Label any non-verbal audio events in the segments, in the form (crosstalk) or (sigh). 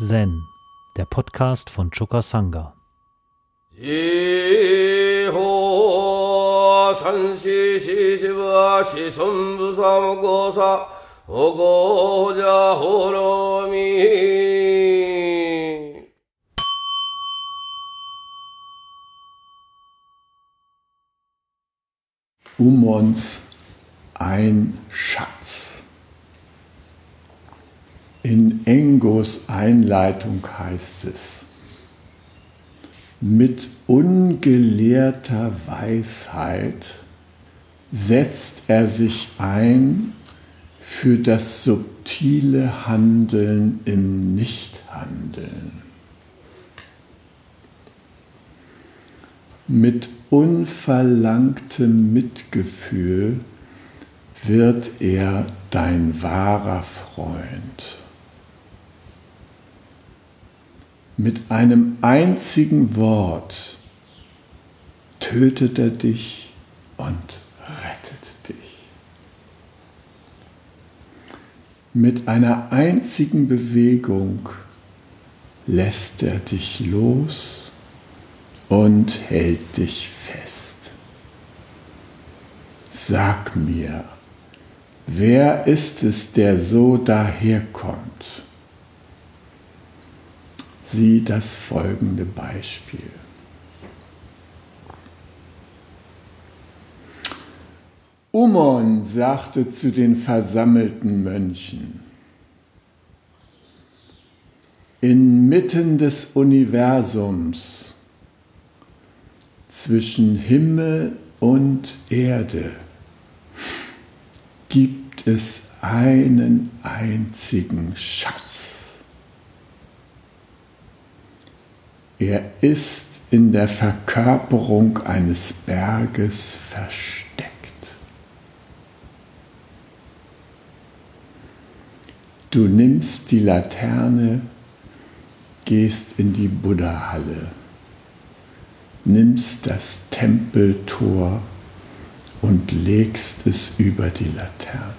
Zen, der Podcast von Choka Sangha. Umons ein Schatz. In Engos Einleitung heißt es, mit ungelehrter Weisheit setzt er sich ein für das subtile Handeln im Nichthandeln. Mit unverlangtem Mitgefühl wird er dein wahrer Freund. Mit einem einzigen Wort tötet er dich und rettet dich. Mit einer einzigen Bewegung lässt er dich los und hält dich fest. Sag mir, wer ist es, der so daherkommt? Sieh das folgende Beispiel. Umon sagte zu den versammelten Mönchen, inmitten des Universums zwischen Himmel und Erde gibt es einen einzigen Schatz. Er ist in der Verkörperung eines Berges versteckt. Du nimmst die Laterne, gehst in die Buddha-Halle, nimmst das Tempeltor und legst es über die Laterne.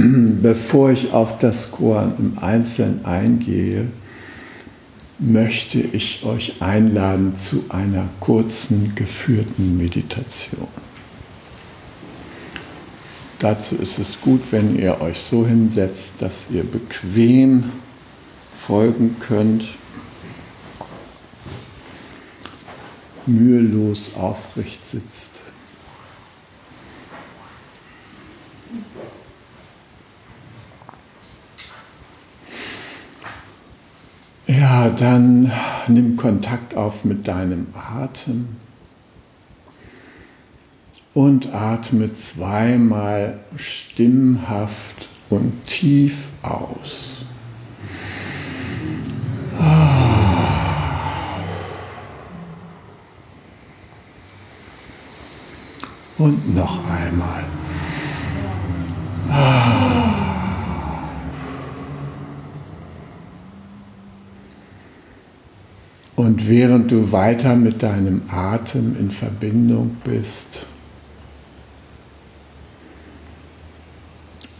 (clears throat) Bevor ich auf das Koran im Einzelnen eingehe, möchte ich euch einladen zu einer kurzen geführten Meditation. Dazu ist es gut, wenn ihr euch so hinsetzt, dass ihr bequem folgen könnt, mühelos aufrecht sitzt. Ja, dann nimm Kontakt auf mit deinem Atem und atme zweimal stimmhaft und tief aus. Und noch einmal. Und während du weiter mit deinem Atem in Verbindung bist,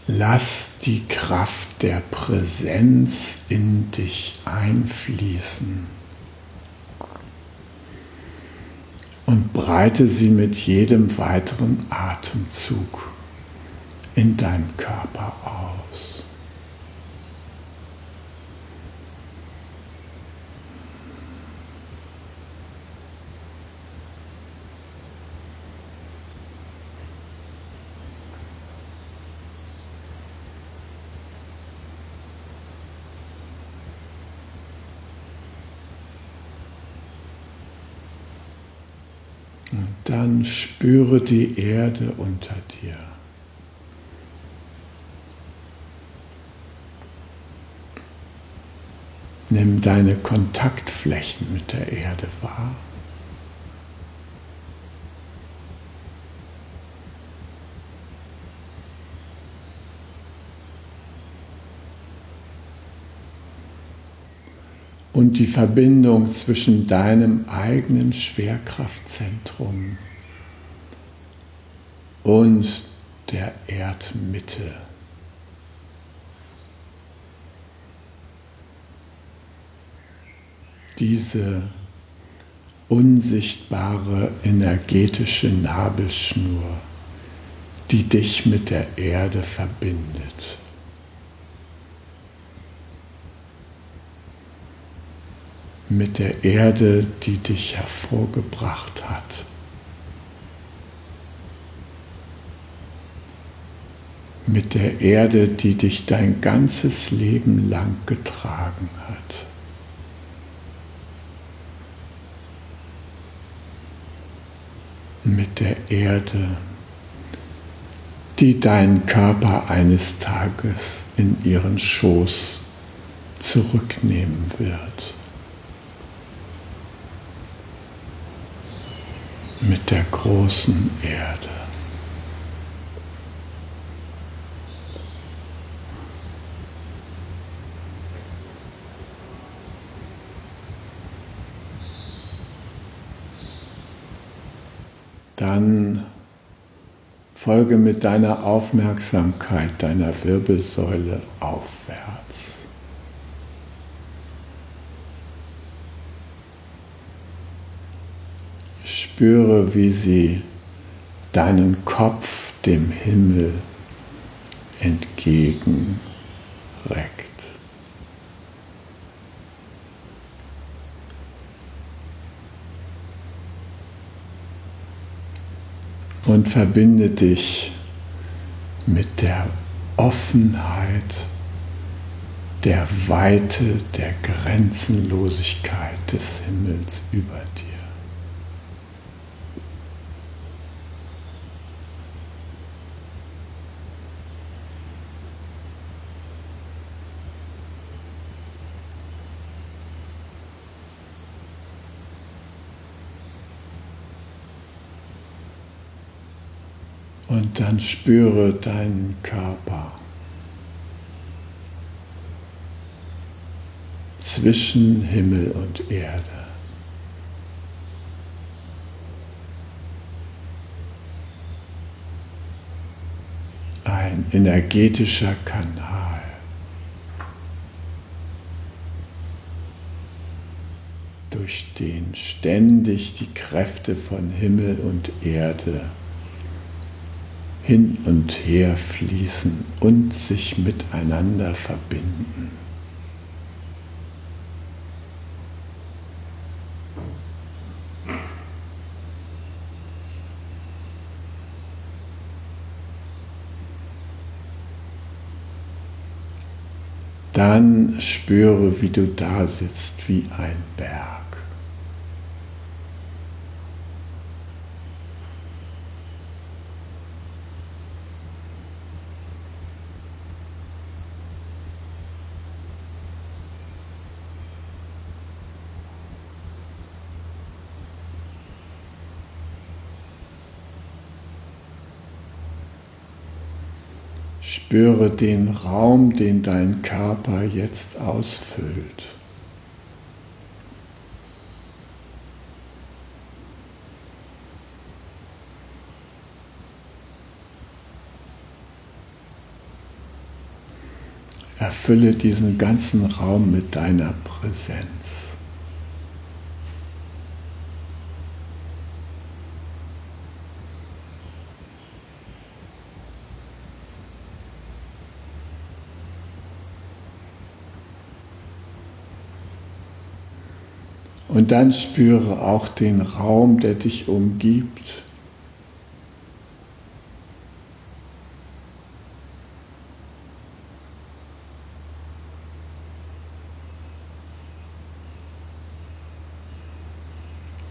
lass die Kraft der Präsenz in dich einfließen und breite sie mit jedem weiteren Atemzug in deinem Körper aus. Und dann spüre die Erde unter dir. Nimm deine Kontaktflächen mit der Erde wahr. Und die Verbindung zwischen deinem eigenen Schwerkraftzentrum und der. Erdmitte. Diese unsichtbare energetische Nabelschnur, die dich mit der Erde verbindet. Mit der Erde, die dich hervorgebracht hat. Mit der Erde, die dich dein ganzes Leben lang getragen hat. mit der Erde, die deinen Körper eines Tages in ihren Schoß zurücknehmen wird. Mit der großen Erde. dann folge mit deiner Aufmerksamkeit deiner Wirbelsäule aufwärts. Spüre, wie sie deinen Kopf dem Himmel entgegenreckt. und verbinde dich mit der Offenheit, der Weite, der Grenzenlosigkeit des Himmels über dir. Und dann spüre deinen Körper zwischen Himmel und Erde. Ein energetischer Kanal. durch den ständig die Kräfte von Himmel und Erde hin und her fließen und sich miteinander verbinden. Dann spüre, wie du da sitzt wie ein Berg. Spüre den Raum, den dein Körper jetzt ausfüllt. Erfülle diesen ganzen Raum mit deiner Präsenz. Und dann spüre auch den Raum, der dich umgibt.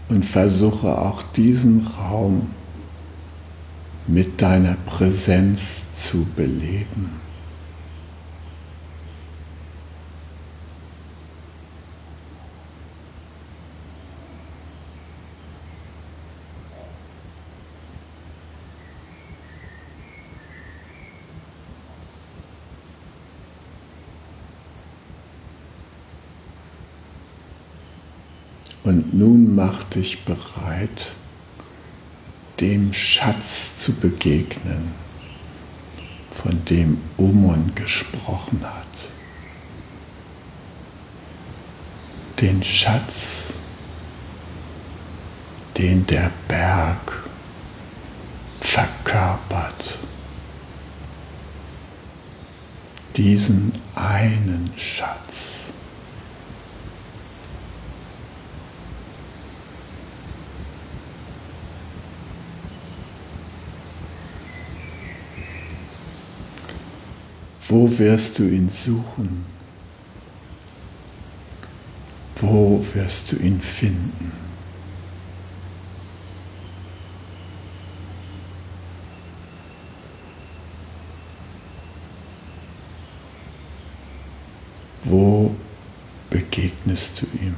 Und versuche auch diesen Raum mit deiner Präsenz zu beleben. Und nun mach dich bereit, dem Schatz zu begegnen, von dem Omon gesprochen hat. Den Schatz, den der Berg verkörpert. Diesen einen Schatz. Wo wirst du ihn suchen? Wo wirst du ihn finden? Wo begegnest du ihm?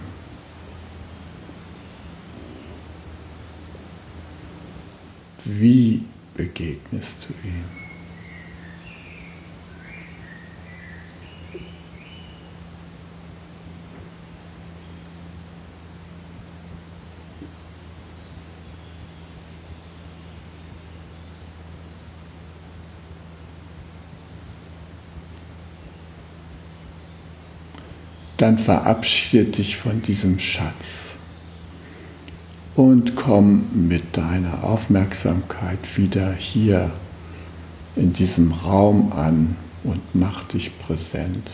Wie begegnest du ihm? Dann verabschiede dich von diesem Schatz und komm mit deiner Aufmerksamkeit wieder hier in diesem Raum an und mach dich präsent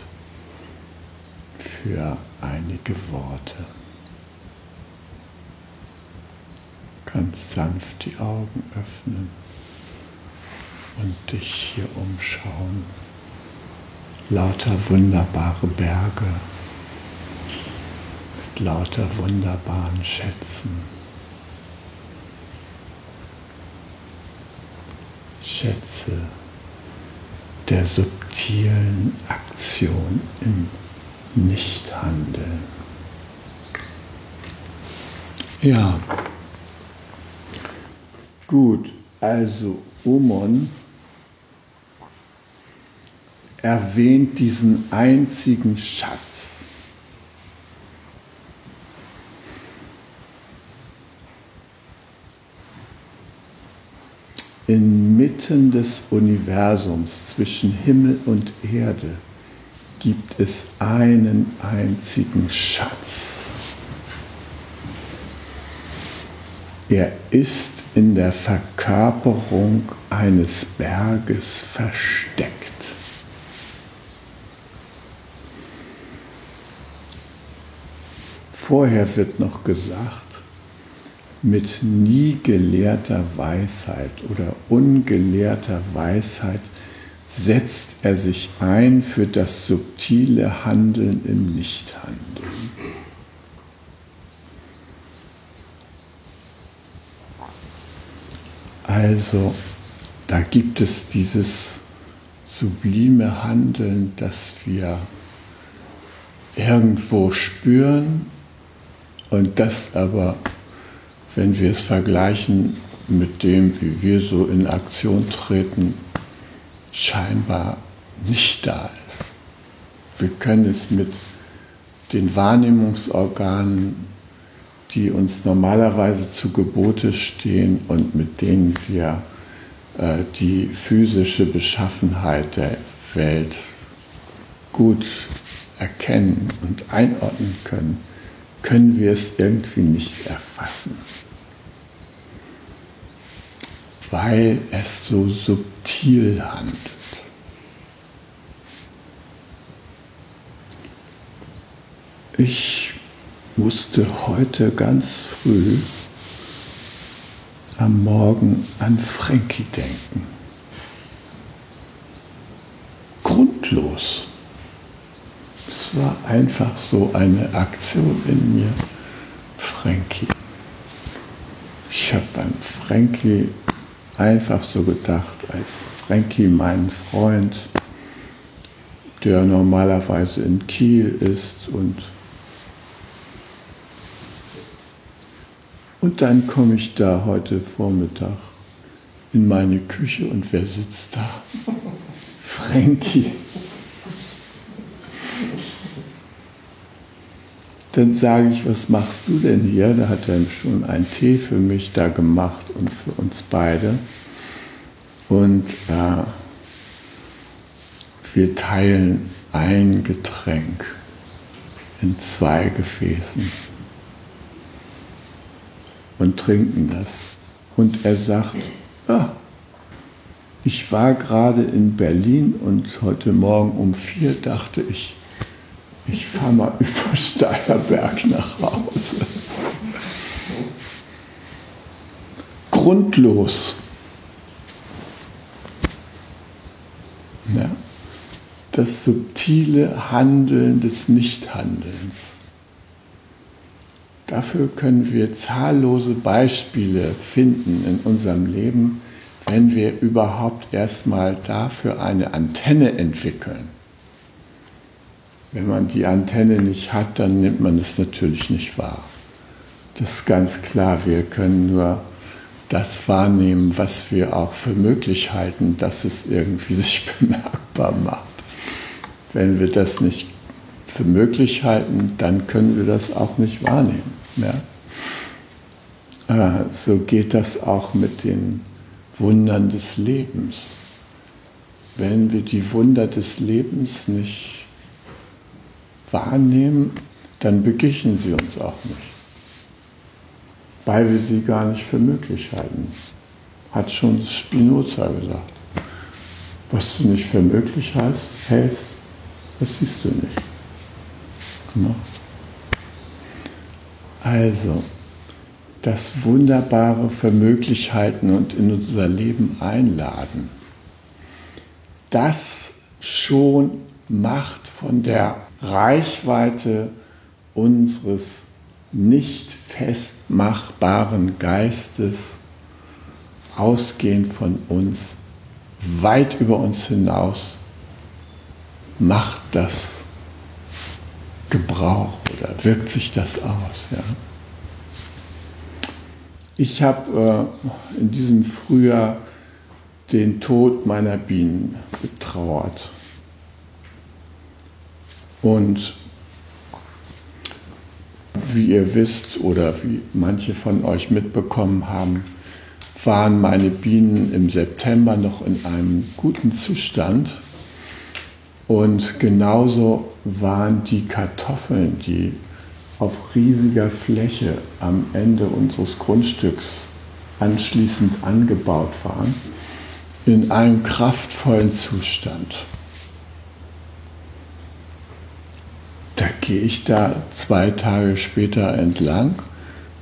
für einige Worte. Ganz sanft die Augen öffnen und dich hier umschauen. Lauter wunderbare Berge lauter wunderbaren Schätzen. Schätze der subtilen Aktion im Nichthandeln. Ja, gut, also Umon erwähnt diesen einzigen Schatz Inmitten des Universums zwischen Himmel und Erde gibt es einen einzigen Schatz. Er ist in der Verkörperung eines Berges versteckt. Vorher wird noch gesagt, mit nie gelehrter Weisheit oder ungelehrter Weisheit setzt er sich ein für das subtile Handeln im Nichthandeln. Also da gibt es dieses sublime Handeln, das wir irgendwo spüren und das aber wenn wir es vergleichen mit dem, wie wir so in Aktion treten, scheinbar nicht da ist. Wir können es mit den Wahrnehmungsorganen, die uns normalerweise zu Gebote stehen und mit denen wir äh, die physische Beschaffenheit der Welt gut erkennen und einordnen können, können wir es irgendwie nicht erfassen, weil es so subtil handelt. Ich musste heute ganz früh am Morgen an Frankie denken. Grundlos. Es war einfach so eine Aktion in mir. Frankie. Ich habe an Frankie einfach so gedacht, als Frankie mein Freund, der normalerweise in Kiel ist und und dann komme ich da heute Vormittag in meine Küche und wer sitzt da? (laughs) Frankie. Dann sage ich, was machst du denn hier? Da hat er schon einen Tee für mich da gemacht und für uns beide. Und äh, wir teilen ein Getränk in zwei Gefäßen und trinken das. Und er sagt, ah, ich war gerade in Berlin und heute Morgen um vier dachte ich, ich fahre mal (laughs) über Steierberg nach Hause. Grundlos. Ja. Das subtile Handeln des Nichthandelns. Dafür können wir zahllose Beispiele finden in unserem Leben, wenn wir überhaupt erstmal dafür eine Antenne entwickeln. Wenn man die Antenne nicht hat, dann nimmt man es natürlich nicht wahr. Das ist ganz klar, wir können nur das wahrnehmen, was wir auch für möglich halten, dass es irgendwie (laughs) sich bemerkbar macht. Wenn wir das nicht für möglich halten, dann können wir das auch nicht wahrnehmen. Ja? Äh, so geht das auch mit den Wundern des Lebens. Wenn wir die Wunder des Lebens nicht wahrnehmen, dann begegnen sie uns auch nicht, weil wir sie gar nicht für möglich halten. Hat schon Spinoza gesagt. Was du nicht für möglich heißt, hältst, das siehst du nicht. Genau. Also, das Wunderbare für möglich halten und in unser Leben einladen. Das schon macht von der Reichweite unseres nicht festmachbaren Geistes, ausgehend von uns, weit über uns hinaus, macht das Gebrauch oder wirkt sich das aus. Ja? Ich habe äh, in diesem Frühjahr den Tod meiner Bienen betrauert. Und wie ihr wisst oder wie manche von euch mitbekommen haben, waren meine Bienen im September noch in einem guten Zustand. Und genauso waren die Kartoffeln, die auf riesiger Fläche am Ende unseres Grundstücks anschließend angebaut waren, in einem kraftvollen Zustand. Da gehe ich da zwei Tage später entlang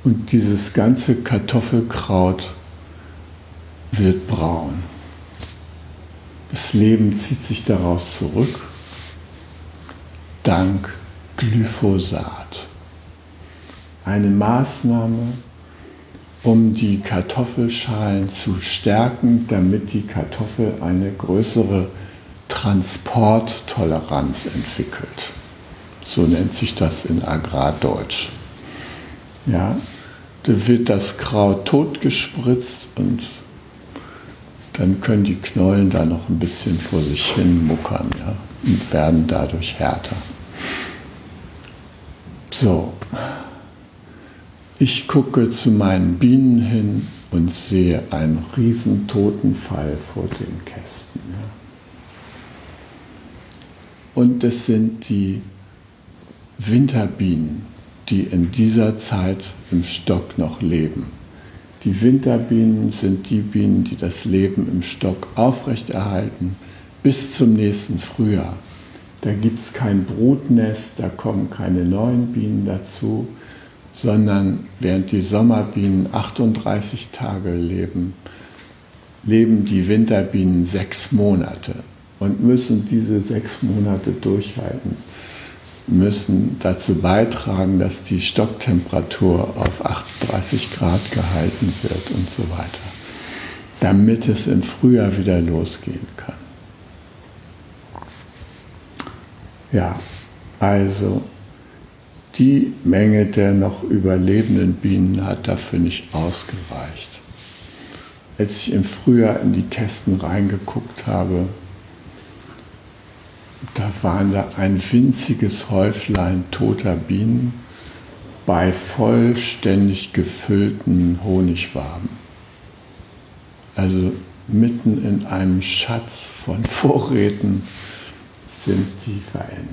und dieses ganze Kartoffelkraut wird braun. Das Leben zieht sich daraus zurück, dank Glyphosat. Eine Maßnahme, um die Kartoffelschalen zu stärken, damit die Kartoffel eine größere Transporttoleranz entwickelt. So nennt sich das in Agrardeutsch. Ja, da wird das Kraut totgespritzt und dann können die Knollen da noch ein bisschen vor sich hin muckern ja, und werden dadurch härter. So, ich gucke zu meinen Bienen hin und sehe einen riesen Totenfall vor den Kästen. Ja. Und es sind die Winterbienen, die in dieser Zeit im Stock noch leben. Die Winterbienen sind die Bienen, die das Leben im Stock aufrechterhalten bis zum nächsten Frühjahr. Da gibt es kein Brutnest, da kommen keine neuen Bienen dazu, sondern während die Sommerbienen 38 Tage leben, leben die Winterbienen sechs Monate und müssen diese sechs Monate durchhalten müssen dazu beitragen, dass die Stocktemperatur auf 38 Grad gehalten wird und so weiter, damit es im Frühjahr wieder losgehen kann. Ja, also die Menge der noch überlebenden Bienen hat dafür nicht ausgereicht. Als ich im Frühjahr in die Kästen reingeguckt habe, da waren da ein winziges Häuflein toter Bienen bei vollständig gefüllten Honigwaben. Also mitten in einem Schatz von (laughs) Vorräten sind die verendet.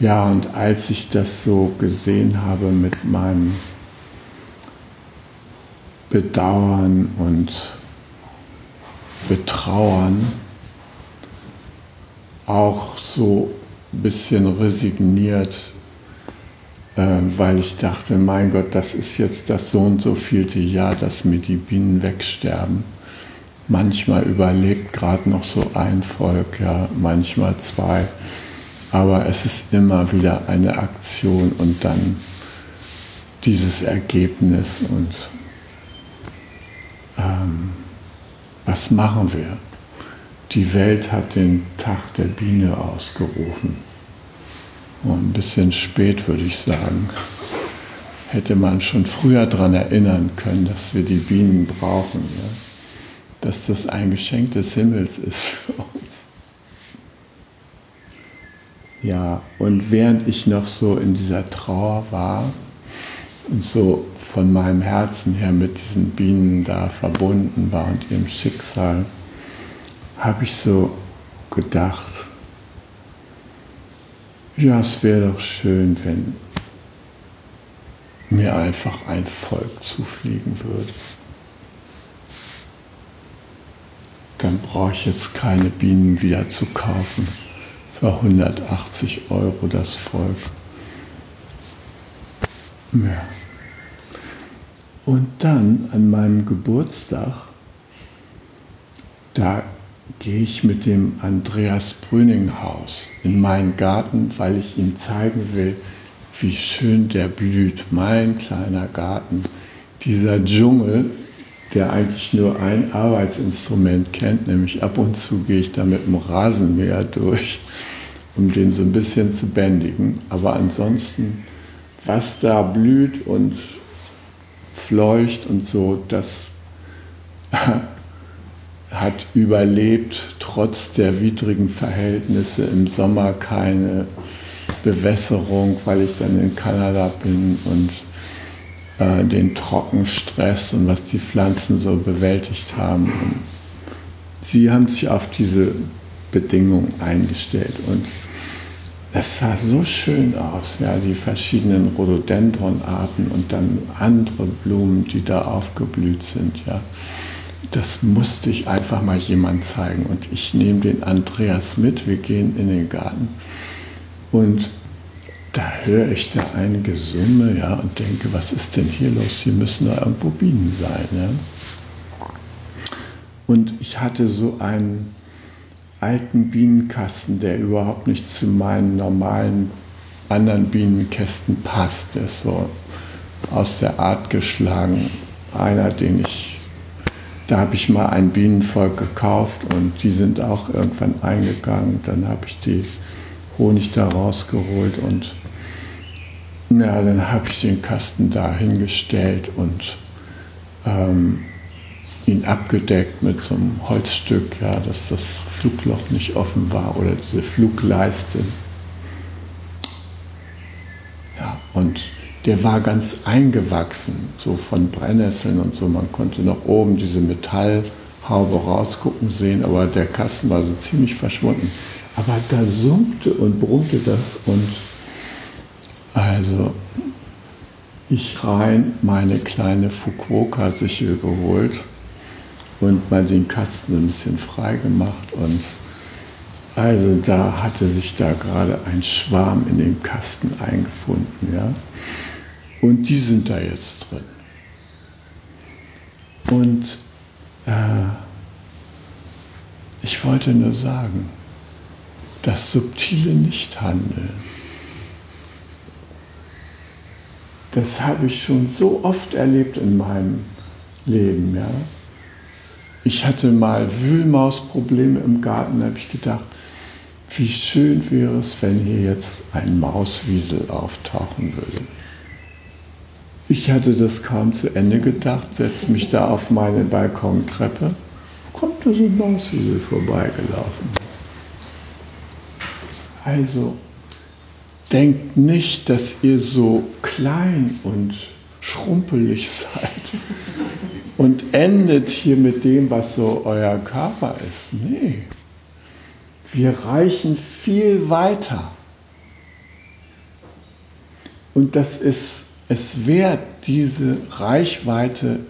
Ja, und als ich das so gesehen habe mit meinem Bedauern und Betrauern, auch so ein bisschen resigniert, äh, weil ich dachte, mein Gott, das ist jetzt das so und so vielte Jahr, dass mir die Bienen wegsterben. Manchmal überlebt gerade noch so ein Volk, ja, manchmal zwei. Aber es ist immer wieder eine Aktion und dann dieses Ergebnis und ähm, was machen wir? Die Welt hat den Tag der Biene ausgerufen. Und ein bisschen spät würde ich sagen. Hätte man schon früher daran erinnern können, dass wir die Bienen brauchen. Ja? Dass das ein Geschenk des Himmels ist für uns. Ja, und während ich noch so in dieser Trauer war so von meinem Herzen her mit diesen Bienen da verbunden war und ihrem Schicksal, habe ich so gedacht, ja, es wäre doch schön, wenn mir einfach ein Volk zufliegen würde. Dann brauche ich jetzt keine Bienen wieder zu kaufen für 180 Euro das Volk. Ja. Und dann an meinem Geburtstag, da gehe ich mit dem Andreas Brüninghaus in meinen Garten, weil ich ihm zeigen will, wie schön der blüht, mein kleiner Garten. Dieser Dschungel, der eigentlich nur ein Arbeitsinstrument kennt, nämlich ab und zu gehe ich da mit dem Rasenmäher durch, um den so ein bisschen zu bändigen. Aber ansonsten, was da blüht und fleucht und so, das (laughs) hat überlebt, trotz der widrigen Verhältnisse im Sommer keine Bewässerung, weil ich dann in Kanada bin und äh, den Trockenstress und was die Pflanzen so bewältigt haben. Und sie haben sich auf diese Bedingungen eingestellt und es sah so schön aus, ja, die verschiedenen Rhododendronarten und dann andere Blumen, die da aufgeblüht sind, ja. Das musste ich einfach mal jemand zeigen und ich nehme den Andreas mit, wir gehen in den Garten und da höre ich da ein Gesumme, ja, und denke, was ist denn hier los? Hier müssen da irgendwo Bienen sein, ja. Und ich hatte so einen alten Bienenkasten, der überhaupt nicht zu meinen normalen anderen Bienenkästen passt. Der ist so aus der Art geschlagen. Einer, den ich, da habe ich mal ein Bienenvolk gekauft und die sind auch irgendwann eingegangen. Dann habe ich die Honig da rausgeholt und ja, dann habe ich den Kasten da hingestellt und ähm, ihn abgedeckt mit so einem Holzstück, ja, dass das Flugloch nicht offen war oder diese Flugleiste. Ja, und der war ganz eingewachsen, so von Brennnesseln und so. Man konnte noch oben diese Metallhaube rausgucken sehen, aber der Kasten war so ziemlich verschwunden. Aber da summte und brummte das und also ich rein meine kleine Fukuoka-Sichel geholt und mal den Kasten ein bisschen frei gemacht und also da hatte sich da gerade ein Schwarm in dem Kasten eingefunden, ja. Und die sind da jetzt drin. Und äh, ich wollte nur sagen, das subtile Nichthandeln, das habe ich schon so oft erlebt in meinem Leben, ja. Ich hatte mal Wühlmausprobleme im Garten, da habe ich gedacht, wie schön wäre es, wenn hier jetzt ein Mauswiesel auftauchen würde. Ich hatte das kaum zu Ende gedacht, setze mich da auf meine Balkontreppe, kommt da so ein Mauswiesel vorbeigelaufen. Also, denkt nicht, dass ihr so klein und schrumpelig (laughs) seid. Und endet hier mit dem, was so euer Körper ist. Nee, wir reichen viel weiter. Und das ist es wert, diese Reichweite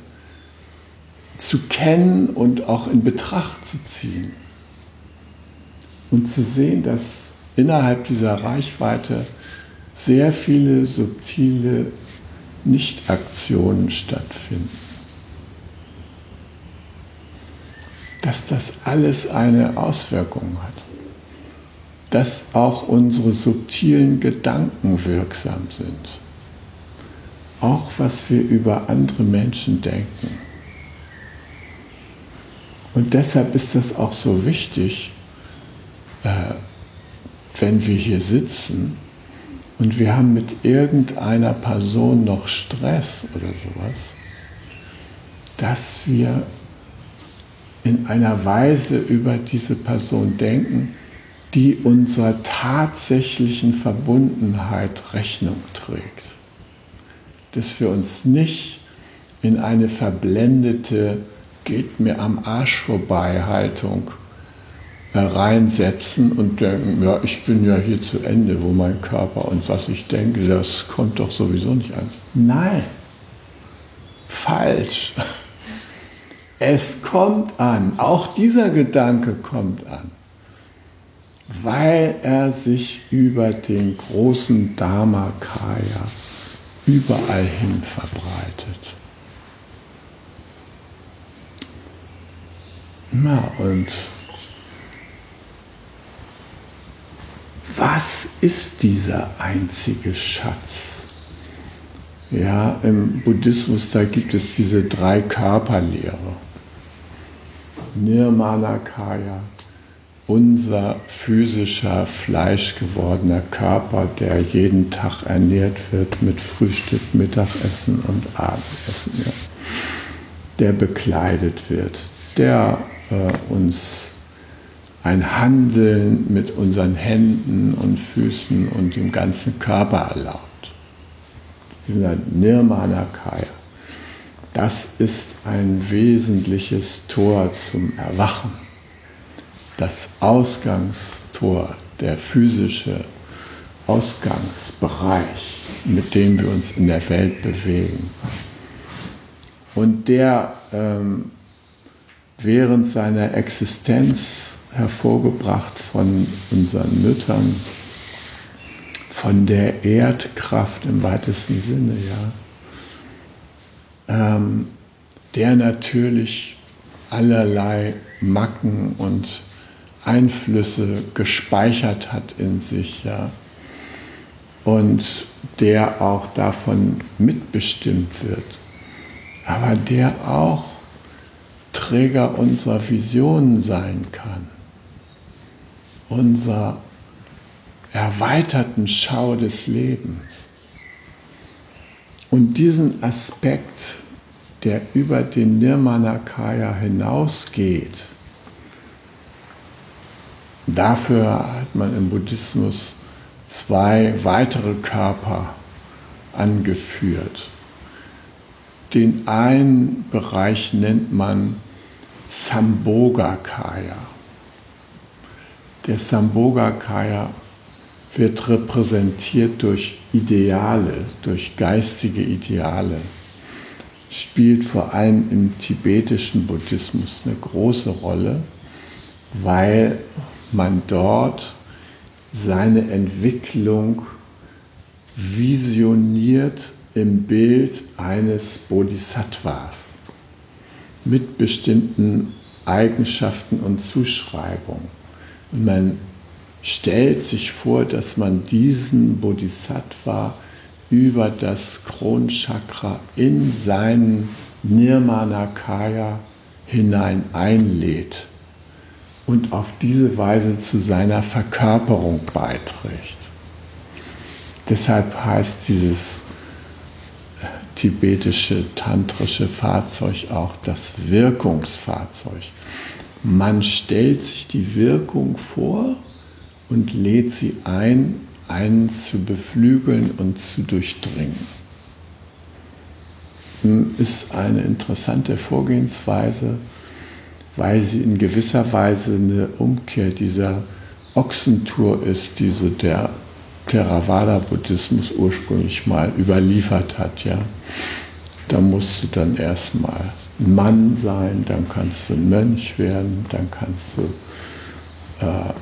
zu kennen und auch in Betracht zu ziehen. Und zu sehen, dass innerhalb dieser Reichweite sehr viele subtile Nichtaktionen stattfinden. Dass das alles eine Auswirkung hat. Dass auch unsere subtilen Gedanken wirksam sind. Auch was wir über andere Menschen denken. Und deshalb ist das auch so wichtig, äh, wenn wir hier sitzen und wir haben mit irgendeiner Person noch Stress oder sowas, dass wir in einer Weise über diese Person denken, die unserer tatsächlichen Verbundenheit Rechnung trägt. Dass wir uns nicht in eine verblendete, geht mir am Arsch vorbei Haltung reinsetzen und denken, ja, ich bin ja hier zu Ende, wo mein Körper und was ich denke, das kommt doch sowieso nicht an. Nein, falsch. Es kommt an, auch dieser Gedanke kommt an, weil er sich über den großen Dharmakaya überall hin verbreitet. Na und was ist dieser einzige Schatz? Ja, im Buddhismus, da gibt es diese drei Körperlehre. Nirmanakaya, unser physischer, fleischgewordener Körper, der jeden Tag ernährt wird mit Frühstück, Mittagessen und Abendessen, ja. der bekleidet wird, der äh, uns ein Handeln mit unseren Händen und Füßen und dem ganzen Körper erlaubt. Dieser Nirmanakaya. Das ist ein wesentliches Tor zum Erwachen. Das Ausgangstor, der physische Ausgangsbereich, mit dem wir uns in der Welt bewegen. Und der ähm, während seiner Existenz hervorgebracht von unseren Müttern, von der Erdkraft im weitesten Sinne, ja, ähm, der natürlich allerlei Macken und Einflüsse gespeichert hat in sich, ja, und der auch davon mitbestimmt wird, aber der auch Träger unserer Visionen sein kann. Unserer erweiterten Schau des Lebens. Und diesen Aspekt, der über den Nirmanakaya hinausgeht, dafür hat man im Buddhismus zwei weitere Körper angeführt. Den einen Bereich nennt man Sambhogakaya. Der Sambhogakaya wird repräsentiert durch Ideale, durch geistige Ideale, spielt vor allem im tibetischen Buddhismus eine große Rolle, weil man dort seine Entwicklung visioniert im Bild eines Bodhisattvas mit bestimmten Eigenschaften und Zuschreibungen. Und man stellt sich vor, dass man diesen Bodhisattva über das Kronchakra in seinen Nirmanakaya hinein einlädt und auf diese Weise zu seiner Verkörperung beiträgt. Deshalb heißt dieses äh, tibetische tantrische Fahrzeug auch das Wirkungsfahrzeug. Man stellt sich die Wirkung vor und lädt sie ein, einen zu beflügeln und zu durchdringen. ist eine interessante Vorgehensweise, weil sie in gewisser Weise eine Umkehr dieser Ochsentour ist, die so der Theravada-Buddhismus ursprünglich mal überliefert hat. Ja. Da musst du dann erstmal Mann sein, dann kannst du Mönch werden, dann kannst du äh,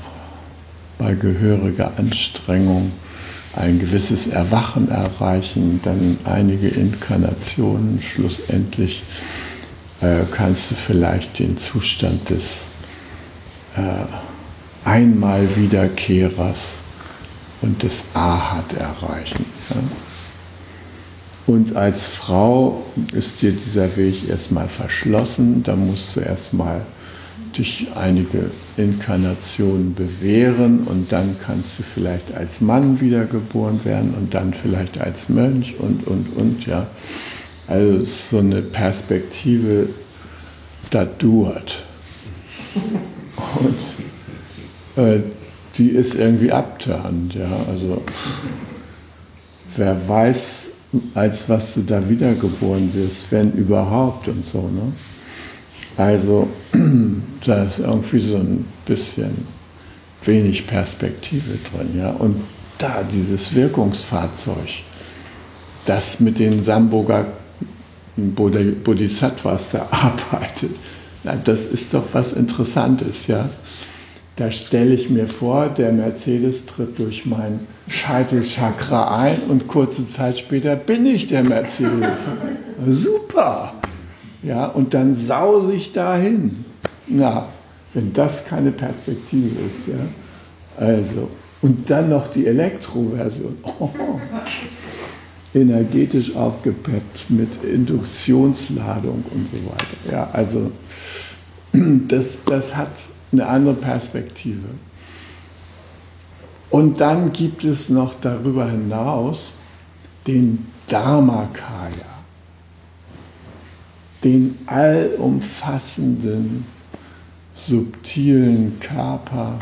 bei gehöriger Anstrengung ein gewisses Erwachen erreichen, dann einige Inkarnationen, schlussendlich äh, kannst du vielleicht den Zustand des äh, Einmal-Wiederkehrers und des Ahat erreichen. Ja? Und als Frau ist dir dieser Weg erstmal verschlossen, da musst du erstmal dich einige Inkarnationen bewähren und dann kannst du vielleicht als Mann wiedergeboren werden und dann vielleicht als Mönch und, und, und, ja. Also so eine Perspektive, das dauert. Und äh, die ist irgendwie abtörend, ja. Also wer weiß, als was du da wiedergeboren wirst, wenn überhaupt und so, ne? Also (clears throat) da ist irgendwie so ein bisschen wenig Perspektive drin. Ja? Und da dieses Wirkungsfahrzeug, das mit den Samboga Bodhisattvas da (laughs) arbeitet, das ist doch was Interessantes. Ja? Da stelle ich mir vor, der Mercedes tritt durch mein Scheitelchakra ein und kurze Zeit später bin ich der Mercedes. (laughs) Super! Ja, und dann sause ich dahin. Na, wenn das keine Perspektive ist, ja. Also, und dann noch die Elektroversion. Oh, (laughs) energetisch aufgepeppt mit Induktionsladung und so weiter. Ja, also (clears throat) das, das hat eine andere Perspektive. Und dann gibt es noch darüber hinaus den Dharmakaya den allumfassenden, subtilen Körper,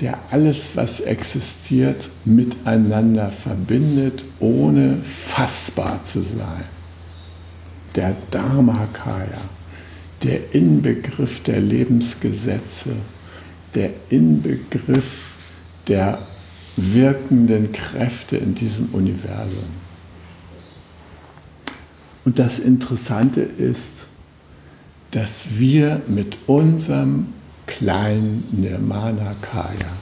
der alles, was existiert, miteinander verbindet, ohne fassbar zu sein. Der Dharmakaya, der Inbegriff der Lebensgesetze, der Inbegriff der wirkenden Kräfte in diesem Universum. Und das Interessante ist, dass wir mit unserem kleinen Nirmanakaya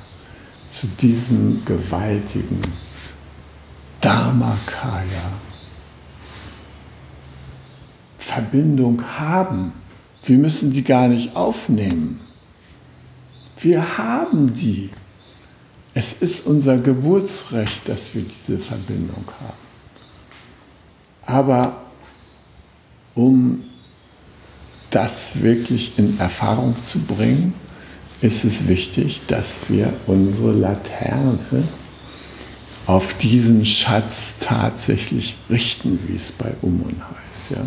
zu diesem gewaltigen Dharmakaya Verbindung haben. Wir müssen die gar nicht aufnehmen. Wir haben die. Es ist unser Geburtsrecht, dass wir diese Verbindung haben. Aber um das wirklich in Erfahrung zu bringen, ist es wichtig, dass wir unsere Laterne auf diesen Schatz tatsächlich richten, wie es bei Umun heißt. Ja?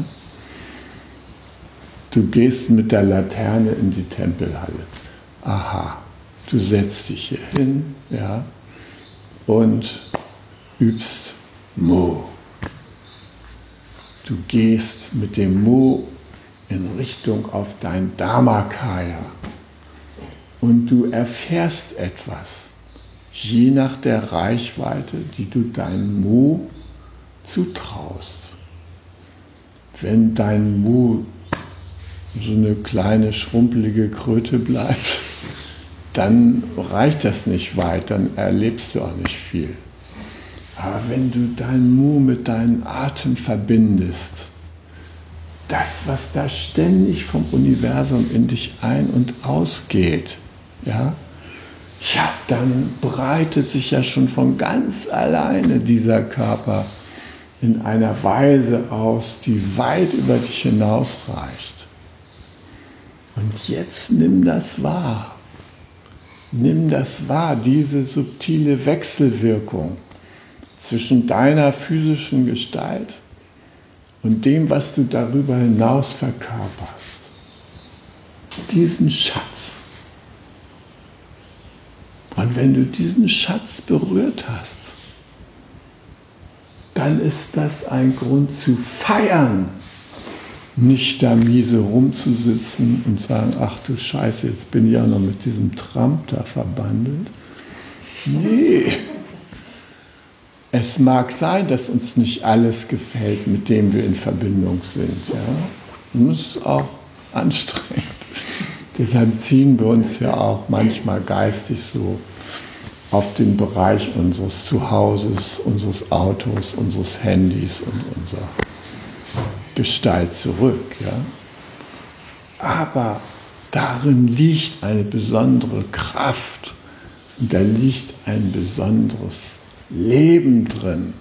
Du gehst mit der Laterne in die Tempelhalle. Aha, du setzt dich hier hin ja, und übst Mo. Du gehst mit dem Mu in Richtung auf dein Dharmakaya und du erfährst etwas, je nach der Reichweite, die du deinem Mu zutraust. Wenn dein Mu so eine kleine schrumpelige Kröte bleibt, dann reicht das nicht weit, dann erlebst du auch nicht viel. Aber wenn du dein Mu mit deinem Atem verbindest, das, was da ständig vom Universum in dich ein- und ausgeht, ja, ja, dann breitet sich ja schon von ganz alleine dieser Körper in einer Weise aus, die weit über dich hinausreicht. Und jetzt nimm das wahr. Nimm das wahr, diese subtile Wechselwirkung zwischen deiner physischen Gestalt und dem, was du darüber hinaus verkörperst. Diesen Schatz. Und wenn du diesen Schatz berührt hast, dann ist das ein Grund zu feiern. Nicht da miese rumzusitzen und sagen, ach du Scheiße, jetzt bin ich ja noch mit diesem Trump da verbandelt. Nee. Es mag sein, dass uns nicht alles gefällt, mit dem wir in Verbindung sind. Ja? Und das ist auch anstrengend. (laughs) Deshalb ziehen wir uns ja auch manchmal geistig so auf den Bereich unseres Zuhauses, unseres Autos, unseres Handys und unserer Gestalt zurück. Ja? Aber darin liegt eine besondere Kraft und da liegt ein besonderes Leben drin,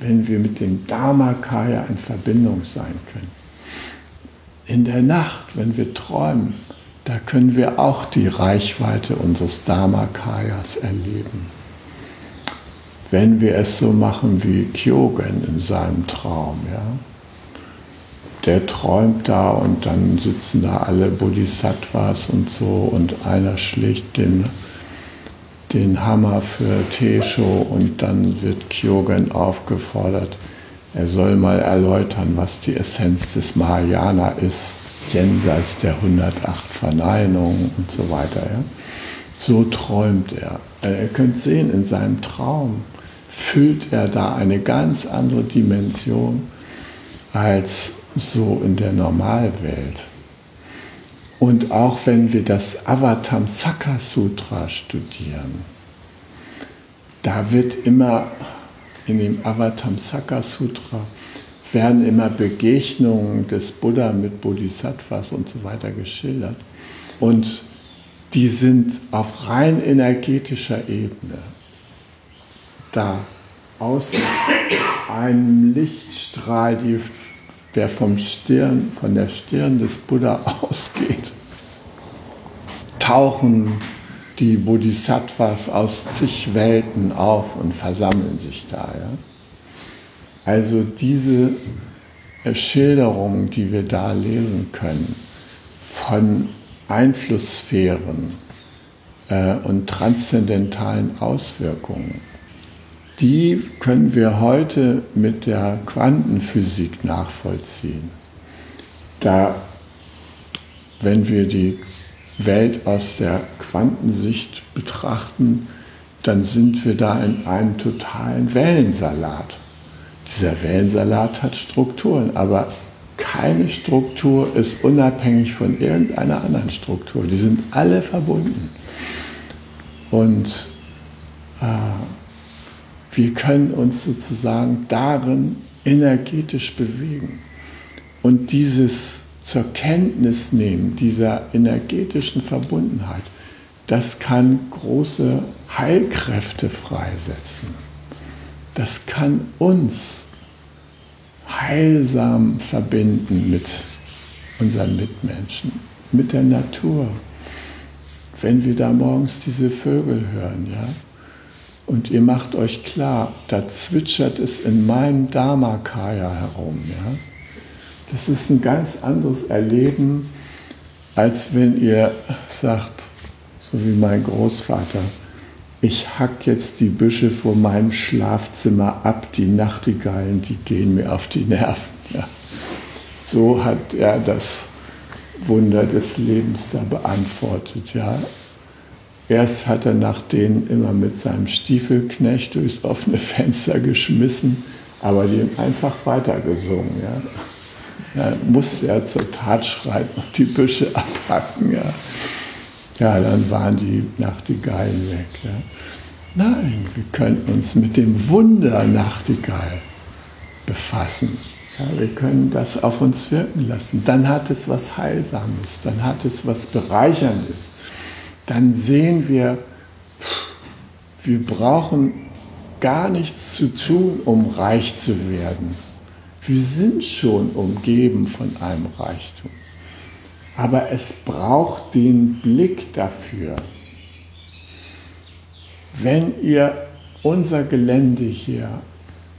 wenn wir mit dem Dharmakaya in Verbindung sein können. In der Nacht, wenn wir träumen, da können wir auch die Reichweite unseres Dharmakayas erleben. Wenn wir es so machen wie Kyogen in seinem Traum, ja. Der träumt da und dann sitzen da alle Bodhisattvas und so und einer schlägt den, den Hammer für Tesho und dann wird Kyogen aufgefordert, er soll mal erläutern, was die Essenz des Mahayana ist jenseits der 108 Verneinungen und so weiter. Ja? So träumt er. Äh, ihr könnt sehen, in seinem Traum füllt er da eine ganz andere Dimension als so in der Normalwelt. Und auch wenn wir das Avatamsaka Sutra studieren, da wird immer in dem Avatamsaka Sutra werden immer Begegnungen des Buddha mit Bodhisattvas und so weiter geschildert. Und die sind auf rein energetischer Ebene. Da aus einem Lichtstrahl, der vom Stirn, von der Stirn des Buddha (laughs) ausgeht, tauchen die Bodhisattvas aus zig Welten auf und versammeln sich da. Ja? Also diese Schilderungen, die wir da lesen können, von Einflusssphären äh, und transzendentalen Auswirkungen, die können wir heute mit der Quantenphysik nachvollziehen. Da, wenn wir die Welt aus der Quantensicht betrachten, dann sind wir da in einem totalen Wellensalat. Dieser Wellensalat hat Strukturen, aber keine Struktur ist unabhängig von irgendeiner anderen Struktur. Die sind alle verbunden. Und äh, wir können uns sozusagen darin energetisch bewegen. Und dieses zur Kenntnis nehmen, dieser energetischen Verbundenheit, das kann große Heilkräfte freisetzen das kann uns heilsam verbinden mit unseren Mitmenschen, mit der Natur. Wenn wir da morgens diese Vögel hören, ja, und ihr macht euch klar, da zwitschert es in meinem Dharmakaya herum, ja. Das ist ein ganz anderes Erleben, als wenn ihr sagt, so wie mein Großvater, ich hack jetzt die Büsche vor meinem Schlafzimmer ab, die Nachtigallen, die gehen mir auf die Nerven. Ja. So hat er das Wunder des Lebens da beantwortet. Ja. Erst hat er nach denen immer mit seinem Stiefelknecht durchs offene Fenster geschmissen, aber die haben einfach weitergesungen. Ja. Er musste ja zur Tat schreiten und die Büsche abhacken. Ja. Ja, dann waren die Nachtigallen weg. Ja. Nein, wir können uns mit dem Wunder Nachtigall befassen. Ja, wir können das auf uns wirken lassen. Dann hat es was Heilsames, dann hat es was Bereicherndes. Dann sehen wir, wir brauchen gar nichts zu tun, um reich zu werden. Wir sind schon umgeben von einem Reichtum. Aber es braucht den Blick dafür. Wenn ihr unser Gelände hier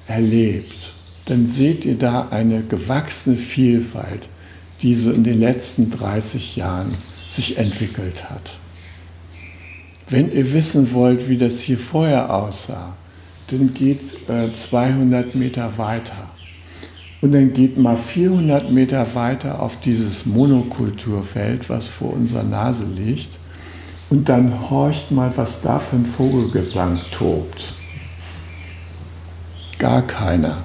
erlebt, dann seht ihr da eine gewachsene Vielfalt, die so in den letzten 30 Jahren sich entwickelt hat. Wenn ihr wissen wollt, wie das hier vorher aussah, dann geht äh, 200 Meter weiter. Und dann geht mal 400 Meter weiter auf dieses Monokulturfeld, was vor unserer Nase liegt. Und dann horcht mal, was da für ein Vogelgesang tobt. Gar keiner.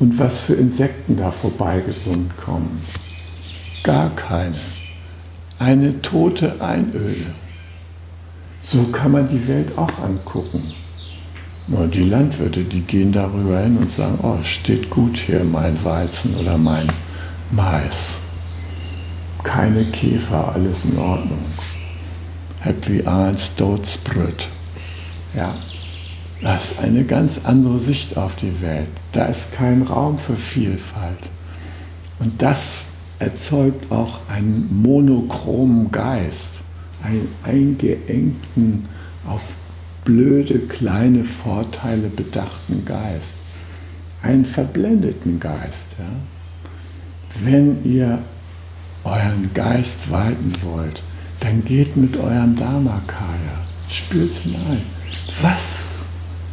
Und was für Insekten da vorbeigesummt kommen. Gar keine. Eine tote Einöde. So kann man die Welt auch angucken. Nur die Landwirte, die gehen darüber hin und sagen, oh, steht gut hier mein Weizen oder mein Mais. Keine Käfer, alles in Ordnung. Happy eins, Dotsbrüt. Ja, das ist eine ganz andere Sicht auf die Welt. Da ist kein Raum für Vielfalt. Und das erzeugt auch einen monochromen Geist, einen eingeengten, auf blöde kleine Vorteile bedachten Geist, einen verblendeten Geist. Ja? Wenn ihr euren Geist weiten wollt, dann geht mit eurem Dharmakaya, spürt hinein. Was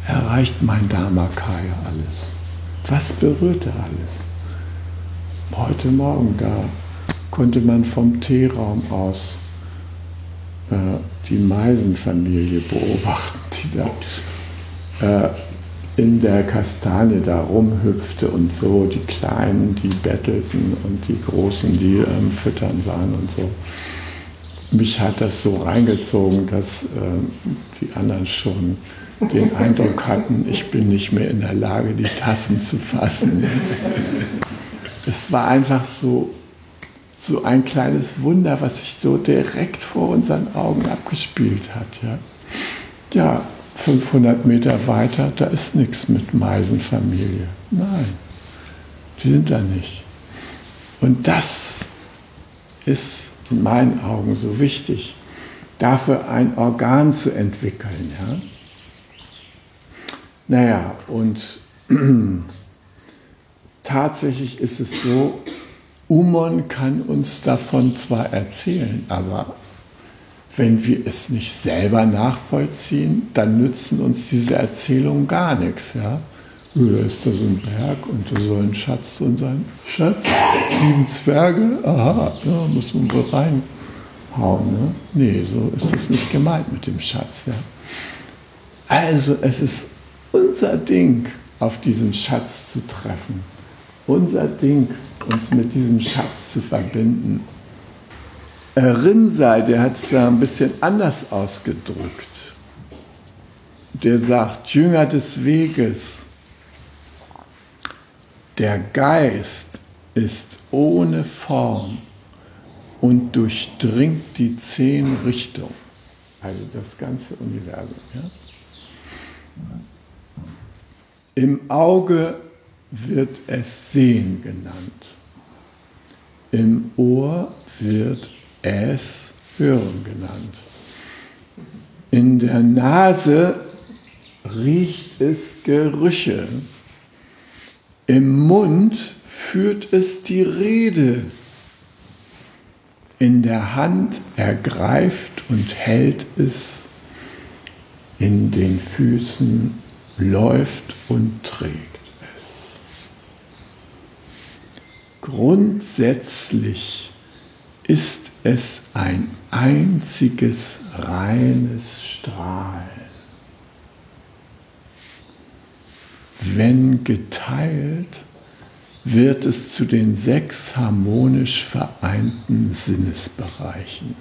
erreicht mein Dharmakaya alles? Was berührt er alles? Heute Morgen, da konnte man vom Teeraum aus äh, die Meisenfamilie beobachten, die da äh, in der Kastanie da rumhüpfte und so, die Kleinen, die bettelten und die Großen, die ähm, füttern waren und so. Mich hat das so reingezogen, dass äh, die anderen schon den (laughs) Eindruck hatten, ich bin nicht mehr in der Lage, die Tassen zu fassen. (laughs) Es war einfach so so ein kleines Wunder, was sich so direkt vor unseren Augen abgespielt hat. Ja, ja 500 Meter weiter, da ist nichts mit Meisenfamilie. Nein, die sind da nicht. Und das ist in meinen Augen so wichtig, dafür ein Organ zu entwickeln. Ja? Naja, und (clears throat) tatsächlich ist es so, Umon kann uns davon zwar erzählen, aber wenn wir es nicht selber nachvollziehen, dann nützen uns diese Erzählungen gar nichts. Ja? Da ist da so ein Berg und da soll ein Schatz drin sein. Schatz, sieben Zwerge, aha, da muss man wohl reinhauen. Ne? Nee, so ist es nicht gemeint mit dem Schatz. Ja? Also es ist unser Ding, auf diesen Schatz zu treffen. Unser Ding, uns mit diesem Schatz zu verbinden. Rinsei, der hat es da ein bisschen anders ausgedrückt. Der sagt, Jünger des Weges, der Geist ist ohne Form und durchdringt die zehn Richtungen, also das ganze Universum. Ja? Im Auge wird es Sehen genannt. Im Ohr wird es Hören genannt. In der Nase riecht es Gerüche. Im Mund führt es die Rede. In der Hand ergreift und hält es. In den Füßen läuft und trägt. Grundsätzlich ist es ein einziges reines Strahlen. Wenn geteilt, wird es zu den sechs harmonisch vereinten Sinnesbereichen.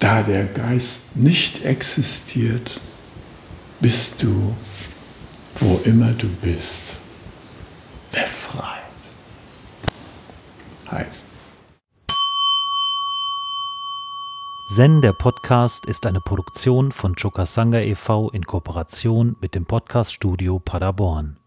Da der Geist nicht existiert, bist du wo immer du bist, befreit. Hi. Zen, der Podcast, ist eine Produktion von Chokasanga e.V. in Kooperation mit dem Podcaststudio Paderborn.